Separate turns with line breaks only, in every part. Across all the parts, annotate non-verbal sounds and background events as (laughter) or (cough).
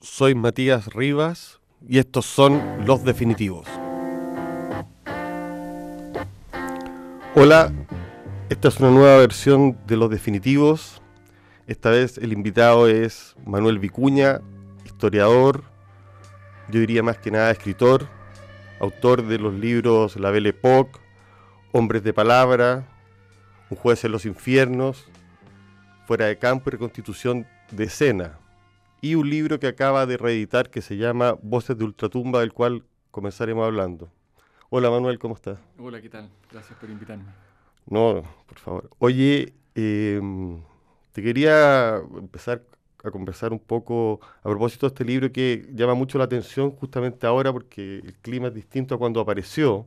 soy Matías Rivas y estos son Los Definitivos. Hola, esta es una nueva versión de Los Definitivos. Esta vez el invitado es Manuel Vicuña, historiador, yo diría más que nada escritor, autor de los libros La Belle Époque, Hombres de Palabra, Un juez en los infiernos, Fuera de campo y reconstitución de escena, y un libro que acaba de reeditar que se llama Voces de Ultratumba, del cual comenzaremos hablando. Hola Manuel, ¿cómo estás?
Hola, ¿qué tal? Gracias por invitarme.
No, por favor. Oye, em, te quería empezar a conversar un poco a propósito de este libro que llama mucho la atención justamente ahora porque el clima es distinto a cuando apareció.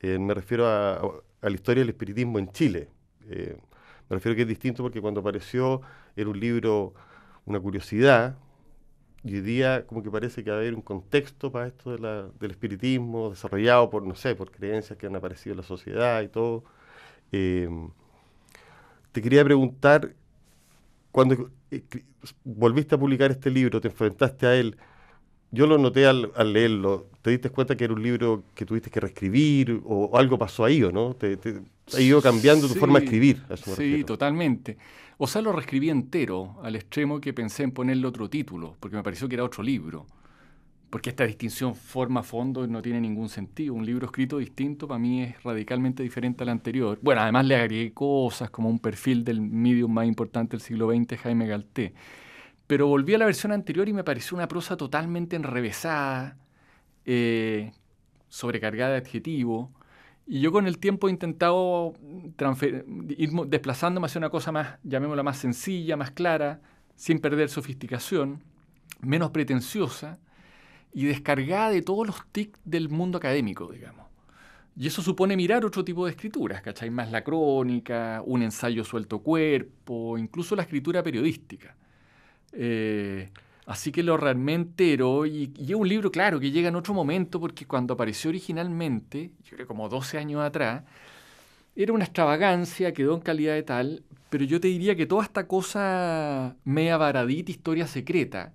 Eh, me refiero a, la historia del espiritismo en Chile. Eh, me refiero a que es distinto porque cuando apareció era un libro una curiosidad, y hoy día como que parece que va a haber un contexto para esto del espiritismo desarrollado por, no sé, por creencias que han aparecido en la sociedad y todo. Eh, te quería preguntar, cuando eh, volviste a publicar este libro, te enfrentaste a él, yo lo noté al, leerlo, ¿te diste cuenta que era un libro que tuviste que reescribir o, algo pasó ahí o no? ¿Te, ha ido cambiando tu forma de escribir?
sí, totalmente. O sea, lo reescribí entero, al extremo que pensé en ponerle otro título, porque me pareció que era otro libro. Porque esta distinción forma-fondo no tiene ningún sentido. Un libro escrito distinto para mí es radicalmente diferente al anterior. Bueno, además le agregué cosas como un perfil del medium más importante del siglo XX, Jaime Galté. Pero volví a la versión anterior y me pareció una prosa totalmente enrevesada, eh, sobrecargada de adjetivos. Y yo con el tiempo he intentado ir desplazándome hacia una cosa más, llamémosla más sencilla, más clara, sin perder sofisticación, menos pretenciosa y descargada de todos los tics del mundo académico, digamos. Y eso supone mirar otro tipo de escrituras, ¿cachai? Más la crónica, un ensayo suelto cuerpo, incluso la escritura periodística. Eh, Así que lo realmente entero y, y, es un libro, claro, que llega en otro momento porque cuando apareció originalmente, yo creo como 12 años atrás, era una extravagancia, quedó en calidad de tal, pero yo te diría que toda esta cosa media varadita, historia secreta,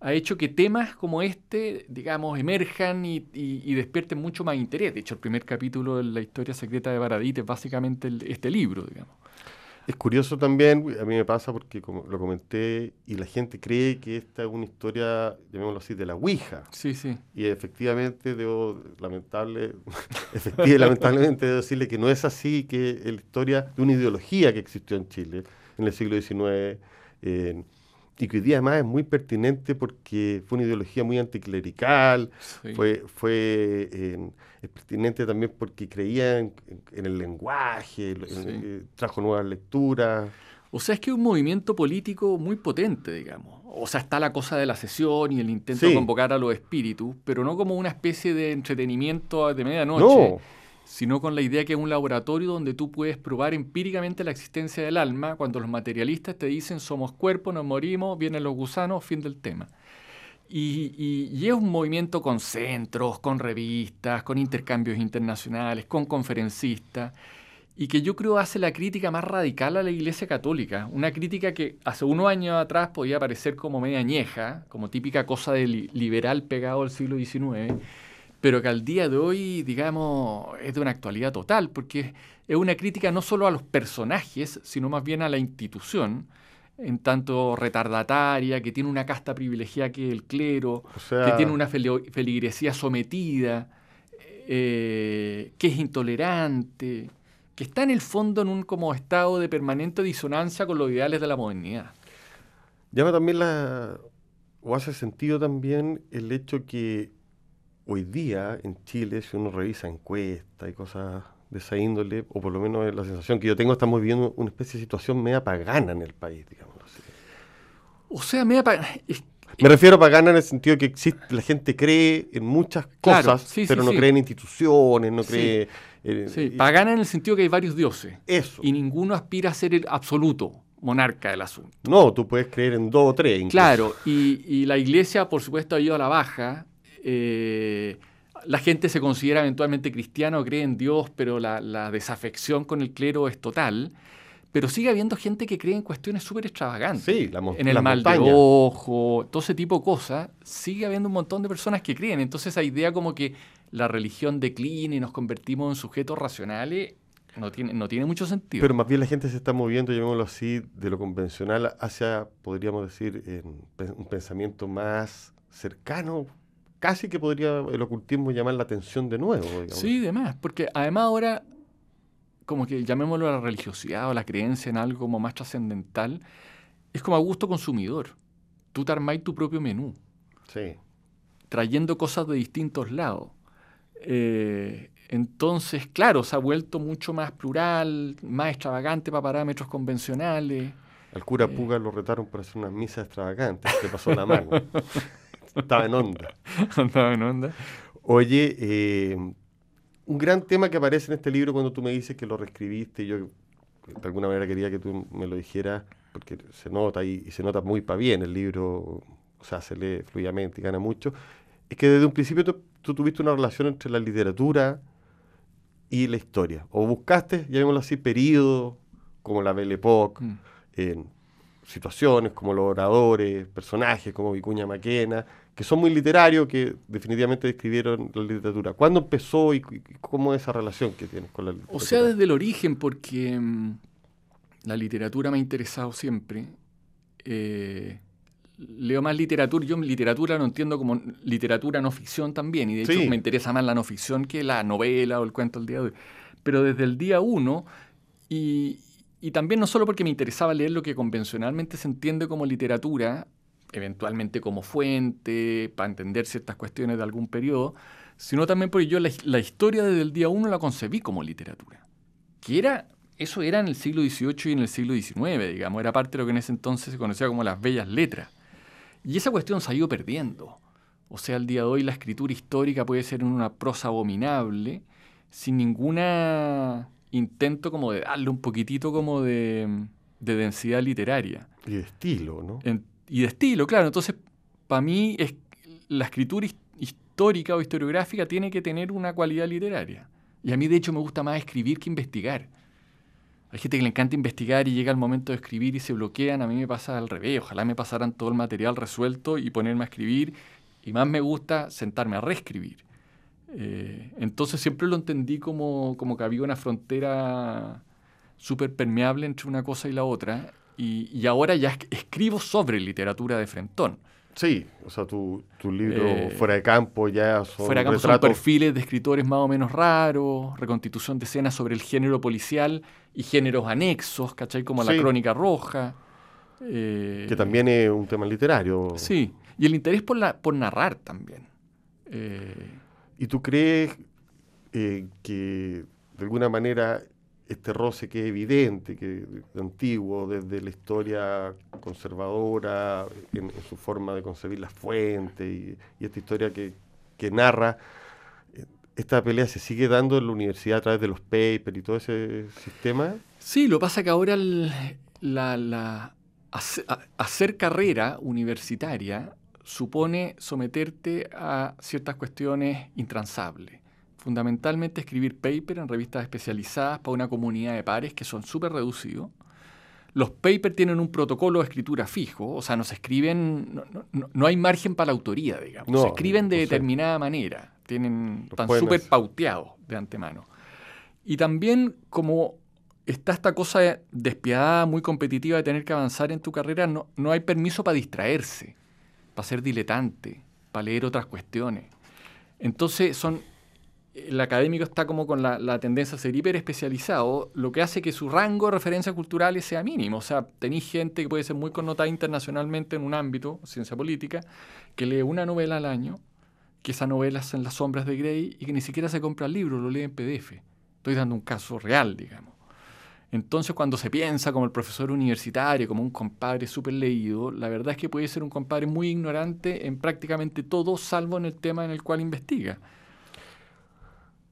ha hecho que temas como este, digamos, emerjan y, y, despierten mucho más interés. De hecho, el primer capítulo de la historia secreta de Baradit es básicamente este libro, digamos.
Es curioso también, a mí me pasa porque como lo comenté y la gente cree que esta es una historia, llamémoslo así, de la Ouija.
Sí, sí.
Y efectivamente debo, lamentable, (laughs) efectivamente, lamentablemente debo decirle que no es así, que es la historia de una ideología que existió en Chile en el siglo XIX y que hoy día además es muy pertinente porque fue una ideología muy anticlerical, fue, fue es pertinente también porque creía en, el lenguaje, trajo nuevas lecturas.
O sea, es que es un movimiento político muy potente, digamos. O sea, está la cosa de la sesión y el intento de convocar a los espíritus, pero no como una especie de entretenimiento de medianoche. No sino con la idea que es un laboratorio donde tú puedes probar empíricamente la existencia del alma cuando los materialistas te dicen somos cuerpo, nos morimos, vienen los gusanos, fin del tema. Y, es un movimiento con centros, con revistas, con intercambios internacionales, con conferencistas, y que yo creo hace la crítica más radical a la Iglesia Católica. Una crítica que hace unos años atrás podía parecer como media añeja, como típica cosa del liberal pegado al siglo XIX pero que al día de hoy, digamos, es de una actualidad total, porque es una crítica no solo a los personajes, sino más bien a la institución, en tanto retardataria, que tiene una casta privilegiada que el clero, que tiene una feligresía sometida, eh, que es intolerante, que está en el fondo en un como estado de permanente disonancia con los ideales de la modernidad.
Llama también la, o hace sentido también el hecho que hoy día en Chile, si uno revisa encuestas y cosas de esa índole, o por lo menos la sensación que yo tengo, estamos viviendo una especie de situación media pagana en el país, digamos. Así.
O sea, media pagana.
Me refiero a pagana en el sentido que existe, la gente cree en muchas cosas, pero no cree en instituciones, no cree...
sí, pagana en el sentido que hay varios dioses. Eso. Y ninguno aspira a ser el absoluto monarca del asunto.
No, tú puedes creer en dos o tres.
Claro, y, y, la iglesia, por supuesto, ha ido a la baja eh, la gente se considera eventualmente cristiana o cree en Dios, pero la, desafección con el clero es total. pero sigue habiendo gente que cree en cuestiones súper extravagantes.
Sí, la
En el mal de ojo, todo ese tipo de cosas. Sigue habiendo un montón de personas que creen. Entonces esa idea como que la religión declina y nos convertimos en sujetos racionales no tiene, no tiene mucho sentido.
Pero más bien la gente se está moviendo, llamémoslo así, de lo convencional hacia, podríamos decir, en un pensamiento más cercano, casi que podría el ocultismo llamar la atención de nuevo.
Sí, demás, porque además ahora como que llamémoslo a la religiosidad o la creencia en algo como más trascendental, es como a gusto consumidor. Tú te armáis tu propio menú.
Sí.
Trayendo cosas de distintos lados. Eh, entonces, claro, se ha vuelto mucho más plural, más extravagante para parámetros convencionales.
Al cura eh. Puga lo retaron por hacer unas misas extravagantes, se pasó la mano. (laughs) Estaba en onda. (laughs)
Estaba en onda.
Oye, eh, un gran tema que aparece en este libro cuando tú me dices que lo reescribiste, yo de alguna manera quería que tú me lo dijeras, porque se nota y, se nota muy para bien el libro, o sea, se lee fluidamente y gana mucho, es que desde un principio tú, tuviste una relación entre la literatura y la historia, o buscaste, llamémoslo así, periodos como la Belle Époque, mm. en situaciones como los oradores, personajes como Vicuña Maquena, que son muy literarios, que definitivamente describieron la literatura. ¿Cuándo empezó y, cómo es esa relación que tienes con la literatura?
O sea, desde el origen, porque mm, la literatura me ha interesado siempre. Eh, leo más literatura, yo literatura no entiendo como literatura no ficción también, y de hecho me interesa más la no ficción que la novela o el cuento del día de hoy. Pero desde el día uno, y, y también no solo porque me interesaba leer lo que convencionalmente se entiende como literatura, eventualmente como fuente, para entender ciertas cuestiones de algún periodo, sino también porque yo la, historia desde el día uno la concebí como literatura. Que era, eso era en el siglo XVIII y en el siglo XIX, digamos, era parte de lo que en ese entonces se conocía como las bellas letras. Y esa cuestión se ha ido perdiendo. O sea, al día de hoy la escritura histórica puede ser en una prosa abominable, sin ninguna intento como de darle un poquitito como de, densidad literaria.
Y de estilo, ¿no?
Y de estilo, claro. Entonces, para mí, la escritura histórica o historiográfica tiene que tener una cualidad literaria. Y a mí, de hecho, me gusta más escribir que investigar. Hay gente que le encanta investigar y llega el momento de escribir y se bloquean. A mí me pasa al revés. Ojalá me pasaran todo el material resuelto y ponerme a escribir. Y más me gusta sentarme a reescribir. Eh, entonces siempre lo entendí como, como que había una frontera súper permeable entre una cosa y la otra. Y, ahora ya escribo sobre literatura de Frentón.
Sí, o sea, tu, tu libro eh, Fuera de Campo ya son
Fuera de Campo son perfiles de escritores más o menos raros, reconstitución de escenas sobre el género policial y géneros anexos, ¿cachai? Como la Crónica Roja.
Eh, que también es un tema literario.
Sí, y el interés por, la, por narrar también.
¿Y tú crees eh, que de alguna manera este roce que es evidente, que antiguo, desde la historia conservadora, en, su forma de concebir las fuentes y, esta historia que, narra, eh, esta pelea se sigue dando en la universidad a través de los papers y todo ese sistema?
Sí, lo pasa que ahora hacer carrera universitaria supone someterte a ciertas cuestiones intransables. Fundamentalmente escribir paper en revistas especializadas para una comunidad de pares que son súper reducidos. Los papers tienen un protocolo de escritura fijo, o sea, no se escriben, no, hay margen para la autoría, digamos. se escriben de determinada manera, tienen, están súper pauteados de antemano. Y también como está esta cosa despiadada, muy competitiva de tener que avanzar en tu carrera, no, no hay permiso para distraerse para ser diletante, para leer otras cuestiones. Entonces, son, el académico está como con la, tendencia a ser hiper especializado, lo que hace que su rango de referencias culturales sea mínimo. O sea, tenéis gente que puede ser muy connotada internacionalmente en un ámbito, ciencia política, que lee una novela al año, que esa novela es en las sombras de Grey y que ni siquiera se compra el libro, lo lee en PDF. Estoy dando un caso real, digamos. Entonces, cuando se piensa como el profesor universitario, como un compadre súper leído, la verdad es que puede ser un compadre muy ignorante en prácticamente todo, salvo en el tema en el cual investiga.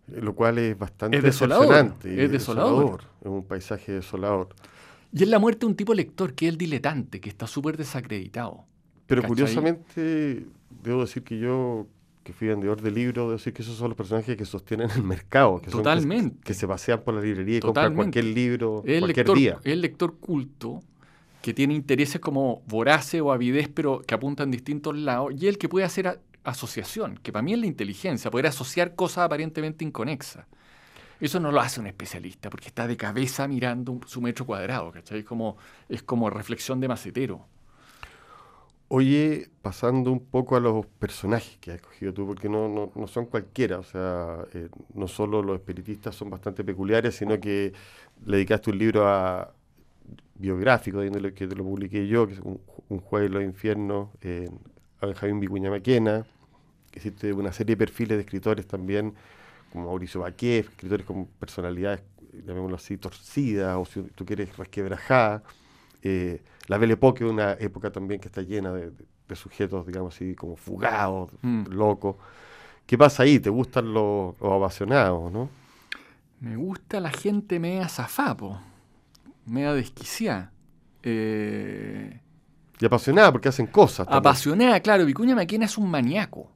Lo cual es bastante
es desolador. Es desolador.
Es un paisaje desolador.
Y es la muerte de un tipo lector que es el diletante, que está súper desacreditado.
Pero curiosamente, debo decir que yo que fui vendedor de libros, decir que esos son los personajes que sostienen el mercado, que
Totalmente.
Son, que, se pasean por la librería y compran cualquier libro
el
cualquier
lector,
día.
El lector culto que tiene intereses como vorace o avidez, pero que apuntan distintos lados, y el que puede hacer asociación, que para mí es la inteligencia, poder asociar cosas aparentemente inconexas. Eso no lo hace un especialista, porque está de cabeza mirando su metro cuadrado, ¿cachai? Es como, es como reflexión de macetero.
Oye, pasando un poco a los personajes que has escogido tú, porque no, no, no son cualquiera, o sea, eh, no solo los espiritistas son bastante peculiares, sino que le dedicaste un libro a biográfico, que te lo publiqué yo, que es Un, un jueves de los infiernos, eh, a Benjamín Vicuña Maquena, hiciste una serie de perfiles de escritores también, como Mauricio Baquet, escritores con personalidades, llamémoslo así, torcidas, o si tú quieres, resquebrajadas. Eh, la Belle Époque, una época también que está llena de, de, sujetos, digamos así, como fugados, mm. locos. ¿Qué pasa ahí? ¿Te gustan los, los apasionados, no?
Me gusta la gente media zafapo, media desquiciada. Eh...
Y apasionada porque hacen cosas.
También. Apasionada, claro. Vicuña Maquena es un maníaco.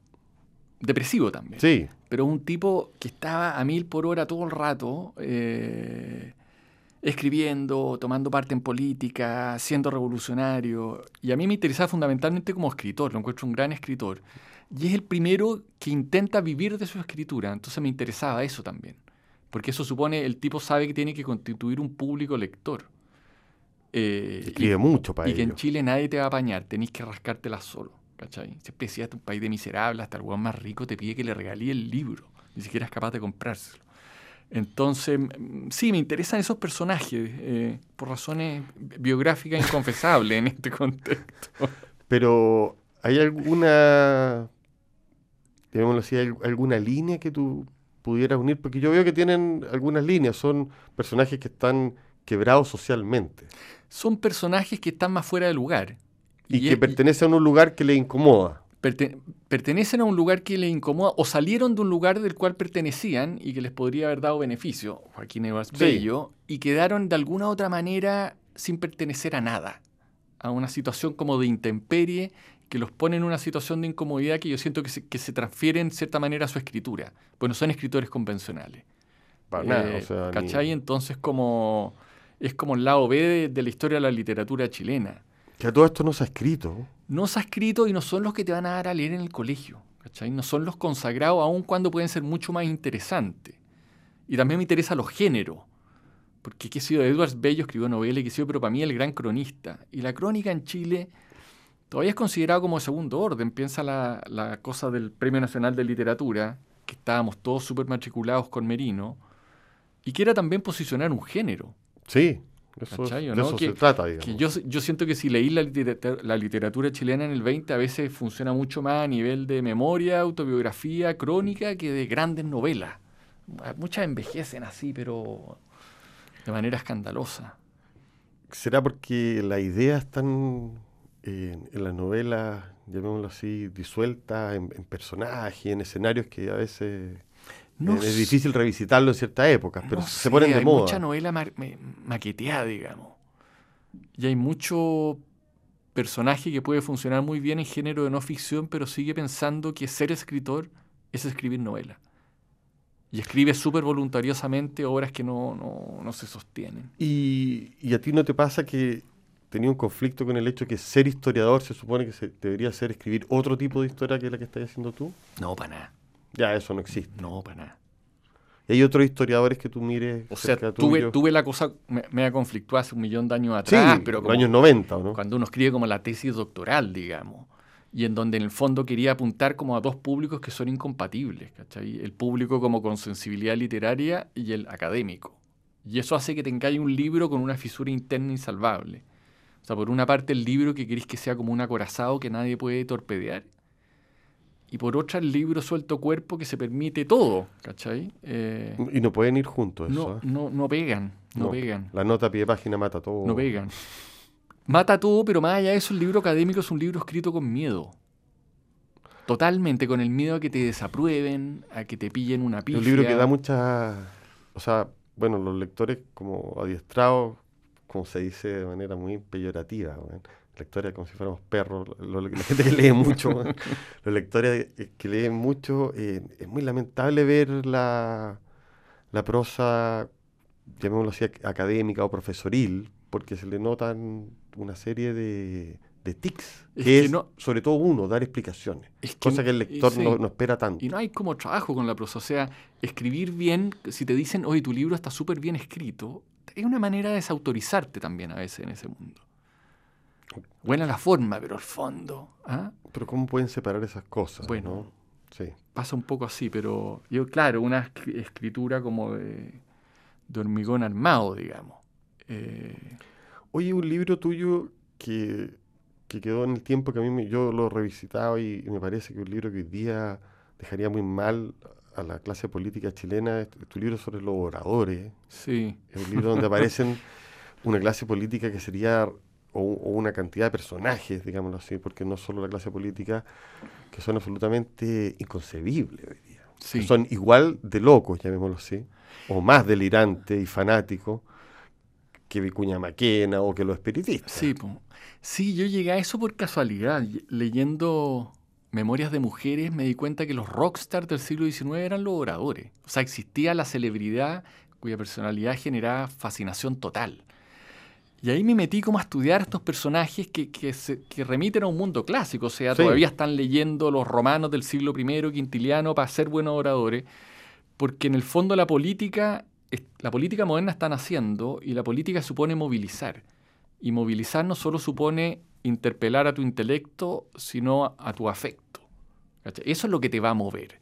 Depresivo también.
Sí.
Pero un tipo que estaba a mil por hora todo el rato. Eh escribiendo, tomando parte en política, siendo revolucionario. Y a mí me interesaba fundamentalmente como escritor, lo encuentro un gran escritor. Y es el primero que intenta vivir de su escritura, entonces me interesaba eso también. Porque eso supone, el tipo sabe que tiene que constituir un público lector.
Eh, Escribe mucho para
Y que en Chile nadie te va a apañar, tenés que rascártela solo. ¿Cachai? Siempre decía, este es un país de miserables, hasta el hueón más rico te pide que le regalí el libro. Ni siquiera es capaz de comprárselo. Entonces, sí, me interesan esos personajes eh, por razones biográficas inconfesables en este (laughs) contexto.
Pero, ¿hay alguna, digámoslo así, alguna línea que tú pudieras unir? Porque yo veo que tienen algunas líneas, son personajes que están quebrados socialmente.
Son personajes que están más fuera de lugar.
Y, y que pertenecen a un lugar que les incomoda
pertenecen a un lugar que les incomoda o salieron de un lugar del cual pertenecían y que les podría haber dado beneficio, Joaquín Evas Bello, y quedaron de alguna otra manera sin pertenecer a nada, a una situación como de intemperie que los pone en una situación de incomodidad que yo siento que se, que se transfiere en cierta manera a su escritura, pues no son escritores convencionales.
Para nada, o sea,
¿Cachai? Entonces como, es como el lado B de, de la historia de la literatura chilena.
Que todo esto no se ha escrito
no se ha escrito y no son los que te van a dar a leer en el colegio. ¿cachai? No son los consagrados, aun cuando pueden ser mucho más interesantes. Y también me interesa los géneros. Porque qué sido Edwards Bello escribió novela y qué sido, pero para mí el gran cronista. Y la crónica en Chile todavía es considerado como de segundo orden. Piensa la, la cosa del Premio Nacional de Literatura, que estábamos todos súper matriculados con Merino, y que era también posicionar un género.
Sí. Eso, de eso se trata, digamos.
yo, yo, siento que si leí la literatura, la literatura, chilena en el 20, a veces funciona mucho más a nivel de memoria, autobiografía, crónica, que de grandes novelas. Muchas envejecen así, pero de manera escandalosa.
¿Será porque las ideas están eh, en las novelas, llamémoslo así, disueltas en, en personajes, en escenarios que a veces es difícil revisitarlo en ciertas épocas, pero se ponen de
hay
moda.
mucha novela maqueteada, digamos. Y hay mucho personaje que puede funcionar muy bien en género de no ficción, pero sigue pensando que ser escritor es escribir novela. Y escribe súper voluntariosamente obras que no, no, no se sostienen.
¿Y, ¿Y, a ti no te pasa que tenía un conflicto con el hecho de que ser historiador se supone que se debería ser escribir otro tipo de historia que la que estás haciendo tú?
No, para nada.
Ya, eso no existe.
No, para nada.
¿Y hay otros historiadores que tú mires?
O sea, tuve, tuve, la cosa, me, me conflictó hace un millón de años atrás, sí, pero
como, años 90, ¿no?
Cuando uno escribe como la tesis doctoral, digamos, y en donde en el fondo quería apuntar como a dos públicos que son incompatibles, ¿cachai? El público como con sensibilidad literaria y el académico. Y eso hace que tengáis un libro con una fisura interna insalvable. O sea, por una parte el libro que queréis que sea como un acorazado que nadie puede torpedear, y por otra el libro suelto cuerpo que se permite todo, ¿cachai?
Eh, y no pueden ir juntos
no,
eso. ¿eh?
No, no pegan, no, pegan.
La nota a pie de página mata todo.
No pegan. Mata todo, pero más allá de eso, el libro académico es un libro escrito con miedo. Totalmente, con el miedo a que te desaprueben, a que te pillen una pifia.
Un libro que da mucha... O sea, bueno, los lectores como adiestrados, como se dice de manera muy peyorativa, lectores como si fuéramos perros, la gente que lee mucho, los (laughs) lectores que leen mucho, eh, es muy lamentable ver la, la prosa, llamémoslo así, académica o profesoril, porque se le notan una serie de, de tics, que, es, sobre todo uno, dar explicaciones, cosa que el lector no, espera tanto.
Y no hay como trabajo con la prosa, o sea, escribir bien, si te dicen, oye, tu libro está súper bien escrito, es una manera de desautorizarte también a veces en ese mundo. Buena la forma, pero el fondo. ¿ah?
Pero ¿cómo pueden separar esas cosas?
Bueno, sí. pasa un poco así, pero yo, claro, una escritura como de, hormigón armado, digamos. Eh,
Oye, un libro tuyo que, quedó en el tiempo que a mí yo lo he revisitado y, me parece que un libro que hoy día dejaría muy mal a la clase política chilena es tu libro sobre los oradores.
Sí.
Es un libro donde aparecen (laughs) una clase política que sería o, una cantidad de personajes, digámoslo así, porque no solo la clase política, que son absolutamente inconcebibles hoy día. Son igual de locos, llamémoslo así, o más delirantes y fanáticos que Vicuña Maquena o que los espiritistas.
Sí, sí, yo llegué a eso por casualidad. Leyendo Memorias de Mujeres me di cuenta que los rockstars del siglo XIX eran los oradores. O sea, existía la celebridad cuya personalidad generaba fascinación total. Y ahí me metí como a estudiar estos personajes que, que, remiten a un mundo clásico, o sea, todavía están leyendo los romanos del siglo I, Quintiliano, para ser buenos oradores, porque en el fondo la política, la política moderna está naciendo y la política supone movilizar. Y movilizar no solo supone interpelar a tu intelecto, sino a, tu afecto. Eso es lo que te va a mover.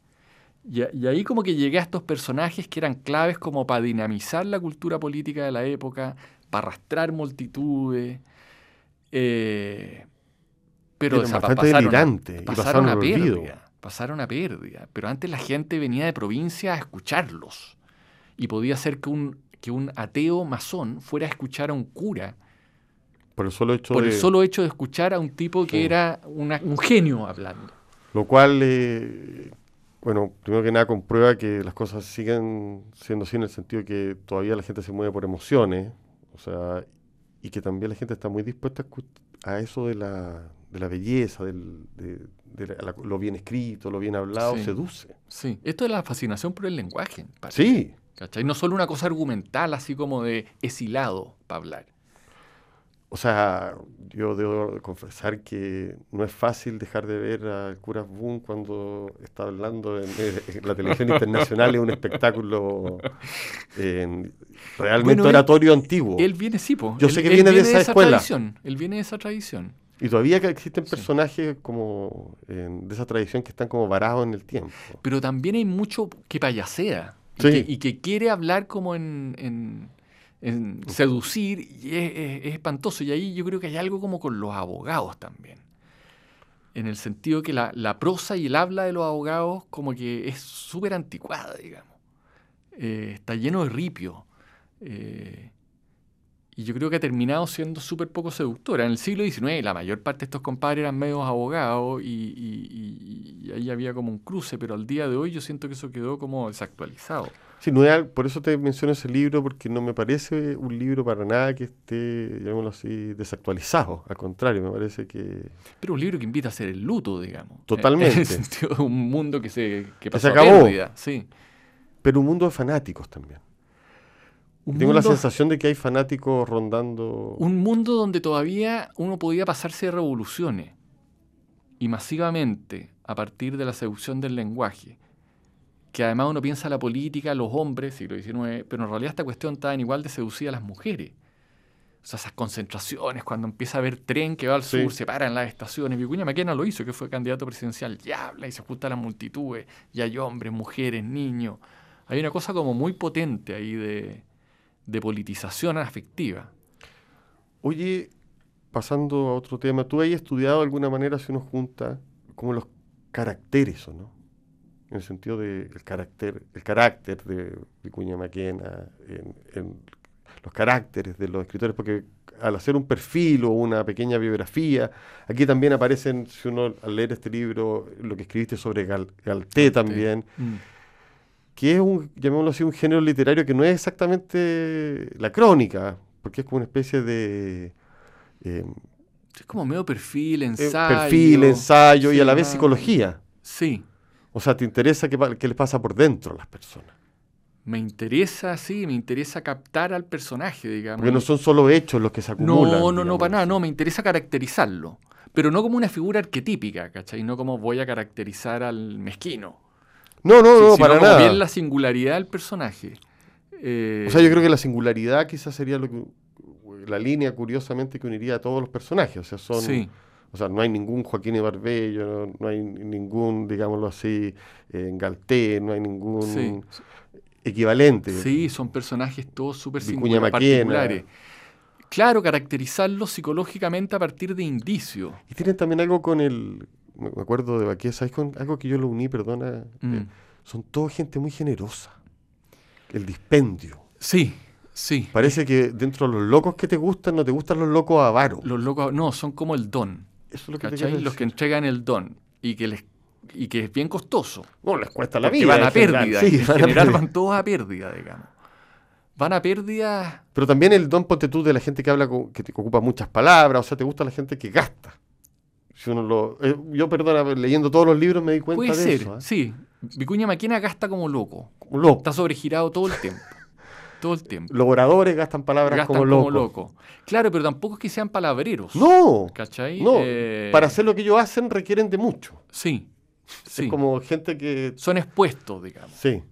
Y, y, ahí como que llegué a estos personajes que eran claves como para dinamizar la cultura política de la época, para arrastrar multitudes. Eh, pero,
pero pasaron,
pasaron, pasaron a pérdida. Pasaron a pérdida. Pero antes la gente venía de provincia a escucharlos. Y podía ser que un, que un ateo masón fuera a escuchar a un cura.
Por el solo hecho,
por
de...
el solo hecho de escuchar a un tipo que era un genio hablando.
Lo cual, eh, bueno, primero que nada comprueba que las cosas siguen siendo así en el sentido de que todavía la gente se mueve por emociones, o sea, y que también la gente está muy dispuesta a, eso de la, de la belleza, del, de, lo bien escrito, lo bien hablado, seduce.
Sí, esto es la fascinación por el lenguaje.
Sí.
¿Cachai? No solo una cosa argumental, así como deeshilado para hablar.
O sea, yo debo confesar que no es fácil dejar de ver a cura Boone cuando está hablando en, la televisión internacional es un espectáculo realmente oratorio antiguo.
Él viene, sí,
Yo sé que viene, de esa, escuela.
Tradición, él viene de esa tradición.
Y todavía existen personajes como de esa tradición que están como varados en el tiempo.
Pero también hay mucho que payasea y, que, quiere hablar como en en seducir y es, espantoso. Y ahí yo creo que hay algo como con los abogados también. En el sentido que la, prosa y el habla de los abogados como que es súper anticuada, digamos. Eh, está lleno de ripio. Eh, y yo creo que ha terminado siendo súper poco seductora. En el siglo XIX la mayor parte de estos compadres eran medios abogados y, y, ahí había como un cruce, pero al día de hoy yo siento que eso quedó como desactualizado.
Sí, no por eso te menciono ese libro, porque no me parece un libro para nada que esté, llamémoslo así, desactualizado. Al contrario, me parece que...
Pero un libro que invita a hacer el luto, digamos.
Totalmente. En
el sentido de un mundo que se,
que se acabó. sí. Pero un mundo de fanáticos también. Tengo la sensación de que hay fanáticos rondando...
Un mundo donde todavía uno podía pasarse de revoluciones y masivamente a partir de la seducción del lenguaje que además uno piensa la política, los hombres, siglo XIX, pero en realidad esta cuestión está en igual de seducir a las mujeres. O sea, esas concentraciones, cuando empieza a haber tren que va al sur, se paran las estaciones. Vicuña Maquena lo hizo, que fue candidato presidencial, y habla y se junta a las multitudes, y hay hombres, mujeres, niños. Hay una cosa como muy potente ahí de, de politización afectiva.
Oye, pasando a otro tema, ¿tú has estudiado de alguna manera si uno junta como los caracteres o no? en el sentido del carácter, el carácter de Vicuña Maquena, en, los caracteres de los escritores, porque al hacer un perfil o una pequeña biografía, aquí también aparecen, si uno al leer este libro, lo que escribiste sobre Galté también, mm. Que es un, llamémoslo así, un género literario que no es exactamente la crónica, porque es como una especie de... Eh,
Es como medio perfil,
Eh,
ensayo.
perfil, ensayo y a la vez psicología.
Sí.
O sea, te interesa qué, qué les pasa por dentro a las personas.
Me interesa, sí, me interesa captar al personaje, digamos.
Porque no son solo hechos los que se acumulan.
No, no, no, para nada, no, me interesa caracterizarlo. Pero no como una figura arquetípica, ¿cachai? No como voy a caracterizar al mezquino.
No, no,
Sí,
no, para
como
nada.
bien la singularidad del personaje. Eh,
O sea, yo creo que la singularidad quizás sería lo que, la línea, curiosamente, que uniría a todos los personajes. O sea, son,
Sí,
o sea, no hay ningún Joaquín de Barbello, no, hay ningún, digámoslo así, eh, Galté, no hay ningún
sí,
equivalente.
sí, son personajes todos súper singulares, particulares. Claro, caracterizarlos psicológicamente a partir de indicios.
Y tienen también algo con el, me acuerdo de Baquet, ¿sabes? Con algo que yo lo uní, perdona,
Mm.
eh, son toda gente muy generosa. El dispendio.
Sí, sí.
Parece que dentro de los locos que te gustan, no te gustan los locos avaros.
Los locos, no, son como el don.
Eso es lo que te
¿Cachai? Los que entregan el don y que les y que es bien costoso.
Bueno, les cuesta la vida.
van a
general.
pérdida.
Sí,
en
van a
general
pérdida.
van todos a pérdida, digamos. Van a pérdida.
Pero también el don ponte tú de la gente que habla, con- que te ocupa muchas palabras, o sea, te gusta la gente que gasta. Si uno lo, eh, yo, perdona, leyendo todos los libros me di cuenta
Puede
de
ser,
eso. ¿eh?
sí. Vicuña Maquena gasta como loco.
Como loco.
Está sobregirado todo el tiempo. Todo el tiempo.
Los oradores gastan palabras
Gastan
como
como
locos.
loco. Claro, pero tampoco es que sean palabreros.
No,
¿Cachai?
no.
Eh,
Para hacer lo que ellos hacen requieren de mucho.
Sí. Sí.
Es como gente que...
Son expuestos, digamos.
Sí.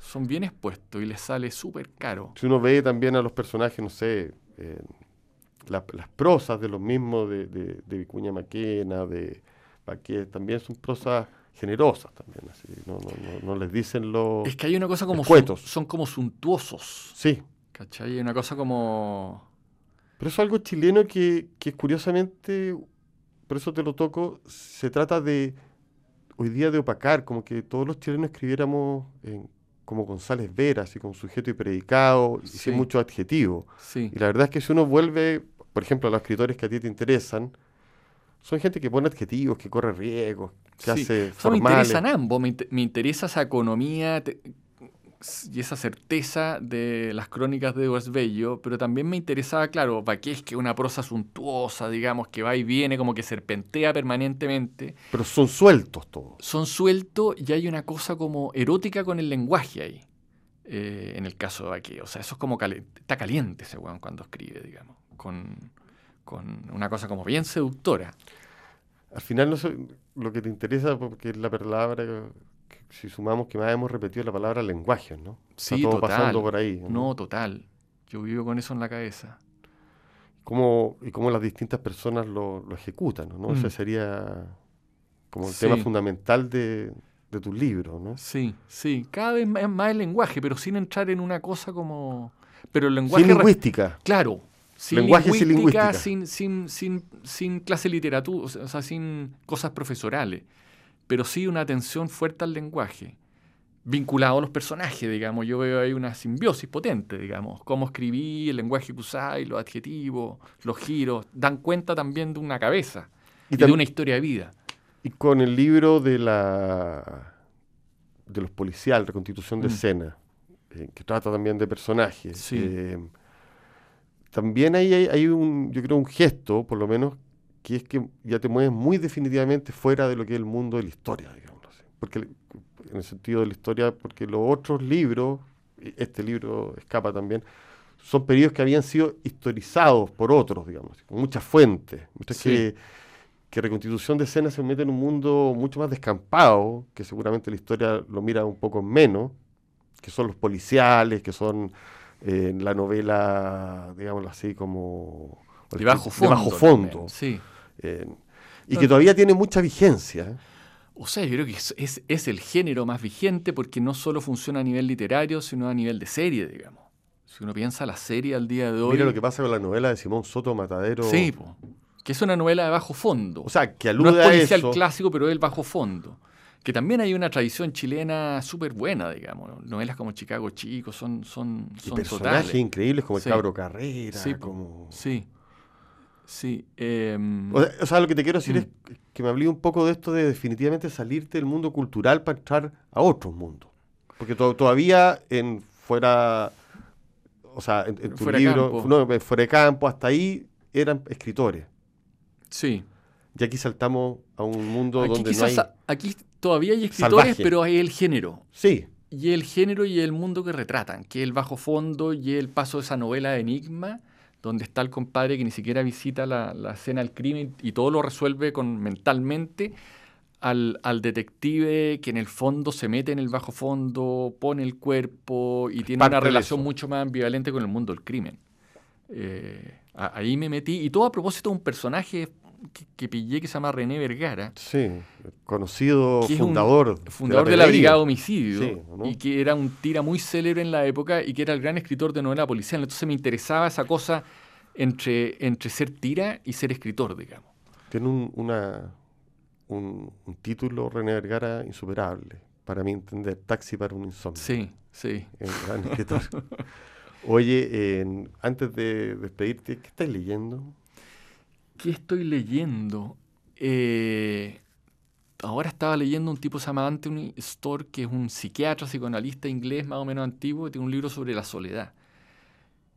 Son bien expuestos y les sale súper caro.
Si uno ve también a los personajes, no sé, eh, la- las prosas de los mismos de, de, de Vicuña Maquena, de Baquet, también son prosas generosas también. Así. No, no, no, no les dicen los...
Es que hay una cosa como... Sun- son como suntuosos.
Sí,
¿Cachai? Hay una cosa como...
pero eso es algo chileno que, que curiosamente, por eso te lo toco, se trata de hoy día de opacar, como que todos los chilenos escribiéramos en- como González Vera, así como sujeto y predicado, y
Sí.
sin muchos adjetivos.
Sí.
Y la verdad es que si uno vuelve, por ejemplo, los escritores que a ti te interesan, son gente que pone adjetivos, que corre riesgos, que
Sí.
hace
Eso me
formales.
interesan ambos. Me, me interesa esa economía te- y esa certeza de las crónicas de Bello, pero también me interesaba, claro, Baquet es que una prosa suntuosa, digamos, que va y viene, como que serpentea permanentemente.
Pero son sueltos todos.
Son sueltos y hay una cosa como erótica con el lenguaje ahí, eh, en el caso de Baquet. O sea, eso es como cali- está caliente ese weón cuando escribe, digamos, con, con una cosa como bien seductora.
Al final no sé, lo que te interesa, porque es la palabra, que si sumamos que más hemos repetido la palabra lenguaje, ¿no? Está
Sí,
todo
total.
pasando por ahí.
No, total. Yo vivo con eso en la cabeza.
Cómo- y cómo las distintas personas lo, lo ejecutan, ¿no? Ese
Mm.
sería como el
Sí.
tema fundamental de, de tus libros, ¿no?
Sí, sí. Cada vez más, más el lenguaje, pero sin entrar en una cosa como. Pero el lenguaje.
Sin lingüística.
Claro. Sin lingüística. Sin, sin, sin, sin clase de literatura, o sea, sin cosas profesorales. Pero sí una atención fuerte al lenguaje. Vinculado a los personajes, digamos. Yo veo ahí una simbiosis potente, digamos. Cómo escribí, el lenguaje que usáis, los adjetivos, los giros. Dan cuenta también de una cabeza y,
Y,
de una historia de vida.
y con el libro de la de los policial, Reconstitución de
Mm.
escena, eh, que trata también de personajes.
Sí.
eh, también ahí hay, hay un, yo creo, un gesto, por lo menos, que es que ya te mueves muy definitivamente fuera de lo que es el mundo de la historia, digamos así. Porque en el sentido de la historia, porque los otros libros, este libro escapa también, son periodos que habían sido historizados por otros, digamos, así, con muchas fuentes.
Sí.
que, que Reconstitución de Escena se mete en un mundo mucho más descampado, que seguramente la historia lo mira un poco menos, que son los policiales, que son eh, la novela, digámoslo así, como...
De bajo
de
fondo.
bajo fondo.
también, Sí.
eh, y
No,
que todavía tiene mucha vigencia. ¿eh?
O sea, yo creo que es, es- es el género más vigente porque no solo funciona a nivel literario, sino a nivel de serie, digamos. Si uno piensa la serie al día de hoy.
Mira lo que pasa con la novela de Simón Soto Matadero.
Sí, po, que es una novela de bajo fondo.
O sea, que
no
alude
es
a
policial
eso.
clásico, pero es el bajo fondo. Que también hay una tradición chilena súper buena, digamos. Novelas como Chicago Chico son, son,
Y
son
personajes
totales.
increíbles como
Sí.
el Cabro Carrera,
Sí,
como...
Sí. Sí. em,
O sea, lo que te quiero decir
Mm.
es que me hablé un poco de esto de definitivamente salirte del mundo cultural para entrar a otros mundos. Porque to- todavía en fuera, o sea, en, en tu
Fuera
libro,
campo.
no, en fuera de campo, hasta ahí eran escritores.
Sí.
Y aquí saltamos a un mundo
Aquí,
donde
quizás,
no hay...
aquí todavía hay escritores,
Salvaje.
pero hay el género.
Sí,
Y el género y el mundo que retratan, que es el bajo fondo y el paso de esa novela de Enigma, donde está el compadre que ni siquiera visita la, la escena del crimen y todo lo resuelve con, mentalmente, al, al detective que en el fondo se mete en el bajo fondo, pone el cuerpo y tiene
parte
una relación
eso.
mucho más ambivalente con el mundo del crimen. Eh, ahí me metí, y todo a propósito de un personaje que, que pillé que se llama René Vergara,
sí. Conocido fundador.
fundador de la. Brigada Homicidio,
Sí,
y que era un tira muy célebre en la época y que era el gran escritor de novela policial. Entonces me interesaba esa cosa entre, entre ser tira y ser escritor, digamos.
Tiene un, una, un, un título, René Vergara, insuperable, para mi entender. Taxi para un insomnio.
Sí, sí.
Un gran escritor. (laughs) Oye, antes de despedirte, ¿qué estás leyendo?
¿Qué estoy leyendo? Eh, ahora estaba leyendo un tipo que se llama Anthony Storr, que es un psiquiatra, psicoanalista inglés más o menos antiguo, que tiene un libro sobre la soledad.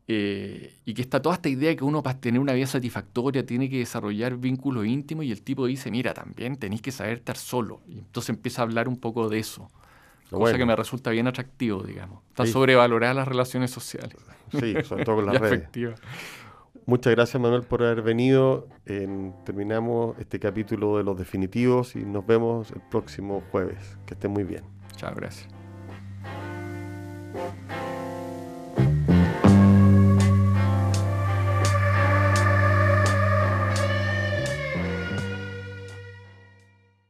Eh, y que está toda esta idea de que uno para tener una vida satisfactoria tiene que desarrollar vínculos íntimos y el tipo dice, mira, también tenéis que saber estar solo. Y entonces empieza a hablar un poco de eso. Cosa
Bueno.
que me resulta bien atractivo, digamos. Están
Sí.
sobrevaloradas las relaciones sociales.
Sí, sobre todo con (laughs) las redes. Muchas gracias Manuel por haber venido. Terminamos este capítulo de los definitivos y nos vemos el próximo jueves. Que estén muy bien.
Chao, gracias.